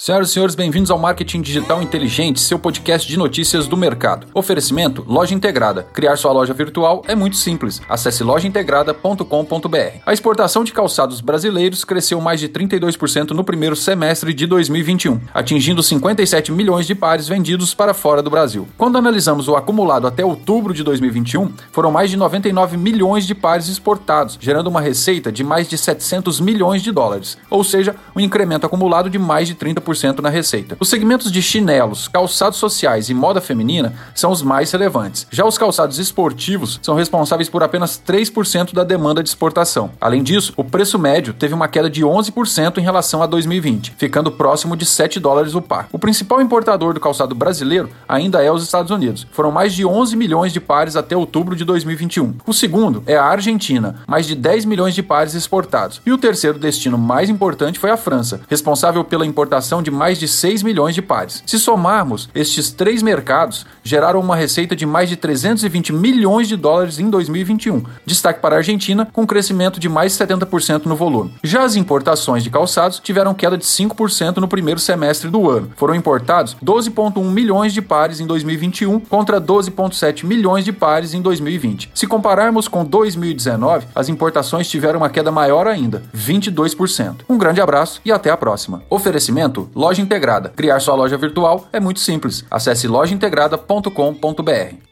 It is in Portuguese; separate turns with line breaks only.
Senhoras e senhores, bem-vindos ao Marketing Digital Inteligente, seu podcast de notícias do mercado. Oferecimento: Loja Integrada. Criar sua loja virtual é muito simples. Acesse lojaintegrada.com.br. A exportação de calçados brasileiros cresceu mais de 32% no primeiro semestre de 2021, atingindo 57 milhões de pares vendidos para fora do Brasil. Quando analisamos o acumulado até outubro de 2021, foram mais de 99 milhões de pares exportados, gerando uma receita de mais de 700 milhões de dólares, ou seja, um incremento acumulado de mais de 30% na receita. Os segmentos de chinelos, calçados sociais e moda feminina são os mais relevantes. Já os calçados esportivos são responsáveis por apenas 3% da demanda de exportação. Além disso, o preço médio teve uma queda de 11% em relação a 2020, ficando próximo de 7 dólares o par. O principal importador do calçado brasileiro ainda é os Estados Unidos. Foram mais de 11 milhões de pares até outubro de 2021. O segundo é a Argentina, mais de 10 milhões de pares exportados. E o terceiro destino mais importante foi a França, responsável pela importação de mais de 6 milhões de pares. Se somarmos, estes três mercados geraram uma receita de mais de 320 milhões de dólares em 2021. Destaque para a Argentina, com crescimento de mais de 70% no volume. Já as importações de calçados tiveram queda de 5% no primeiro semestre do ano. Foram importados 12,1 milhões de pares em 2021 contra 12,7 milhões de pares em 2020. Se compararmos com 2019, as importações tiveram uma queda maior ainda, 22%. Um grande abraço e até a próxima. Oferecimento Loja Integrada. Criar sua loja virtual é muito simples. Acesse lojaintegrada.com.br.